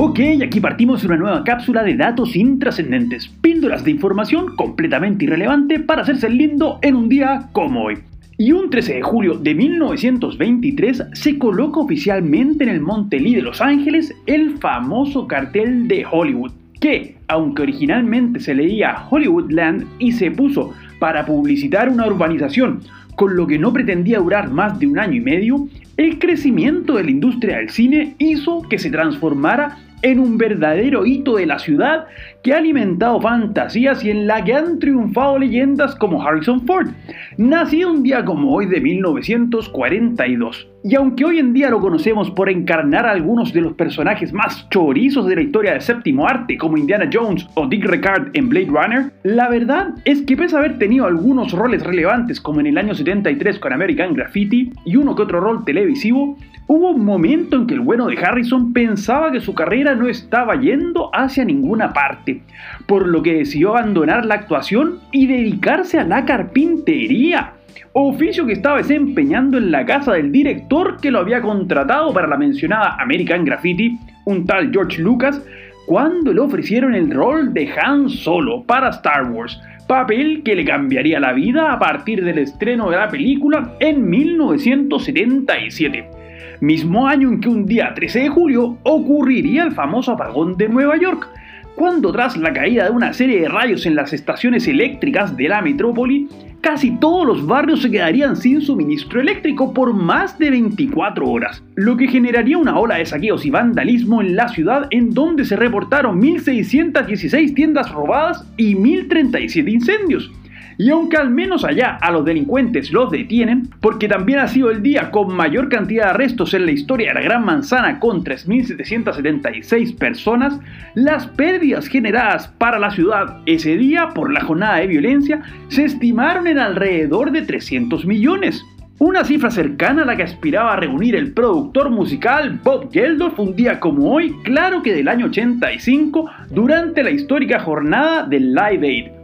Ok, aquí partimos una nueva cápsula de datos intrascendentes, píldoras de información completamente irrelevante para hacerse lindo en un día como hoy. Y un 13 de julio de 1923 se coloca oficialmente en el Monte Lee de Los Ángeles el famoso cartel de Hollywood, que, aunque originalmente se leía Hollywoodland y se puso para publicitar una urbanización, con lo que no pretendía durar más de un año y medio, el crecimiento de la industria del cine hizo que se transformara en un verdadero hito de la ciudad que ha alimentado fantasías y en la que han triunfado leyendas como Harrison Ford, nacido un día como hoy de 1942. Y aunque hoy en día lo conocemos por encarnar a algunos de los personajes más chorizos de la historia del séptimo arte, como Indiana Jones o Dick Ricard en Blade Runner, la verdad es que pese a haber tenido algunos roles relevantes como en el año 73 con American Graffiti y uno que otro rol televisivo, Hubo un momento en que el bueno de Harrison pensaba que su carrera no estaba yendo hacia ninguna parte, por lo que decidió abandonar la actuación y dedicarse a la carpintería, oficio que estaba desempeñando en la casa del director que lo había contratado para la mencionada American Graffiti, un tal George Lucas, cuando le ofrecieron el rol de Han Solo para Star Wars, papel que le cambiaría la vida a partir del estreno de la película en 1977 mismo año en que un día 13 de julio ocurriría el famoso apagón de Nueva York, cuando tras la caída de una serie de rayos en las estaciones eléctricas de la metrópoli, casi todos los barrios se quedarían sin suministro eléctrico por más de 24 horas, lo que generaría una ola de saqueos y vandalismo en la ciudad en donde se reportaron 1.616 tiendas robadas y 1.037 incendios. Y aunque al menos allá a los delincuentes los detienen, porque también ha sido el día con mayor cantidad de arrestos en la historia de la Gran Manzana con 3.776 personas, las pérdidas generadas para la ciudad ese día por la jornada de violencia se estimaron en alrededor de 300 millones. Una cifra cercana a la que aspiraba a reunir el productor musical Bob Geldof un día como hoy, claro que del año 85, durante la histórica jornada del Live Aid,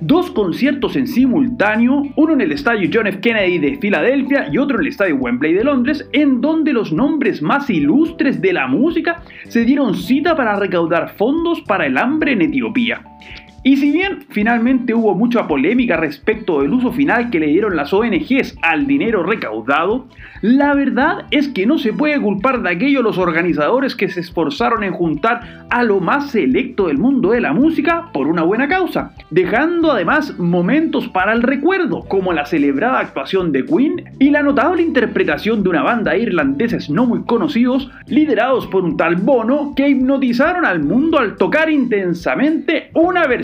dos conciertos en simultáneo, uno en el estadio John F. Kennedy de Filadelfia y otro en el estadio Wembley de Londres, en donde los nombres más ilustres de la música se dieron cita para recaudar fondos para el hambre en Etiopía. Y si bien finalmente hubo mucha polémica respecto del uso final que le dieron las ONGs al dinero recaudado, la verdad es que no se puede culpar de aquello los organizadores que se esforzaron en juntar a lo más selecto del mundo de la música por una buena causa, dejando además momentos para el recuerdo, como la celebrada actuación de Queen y la notable interpretación de una banda de irlandeses no muy conocidos, liderados por un tal Bono, que hipnotizaron al mundo al tocar intensamente una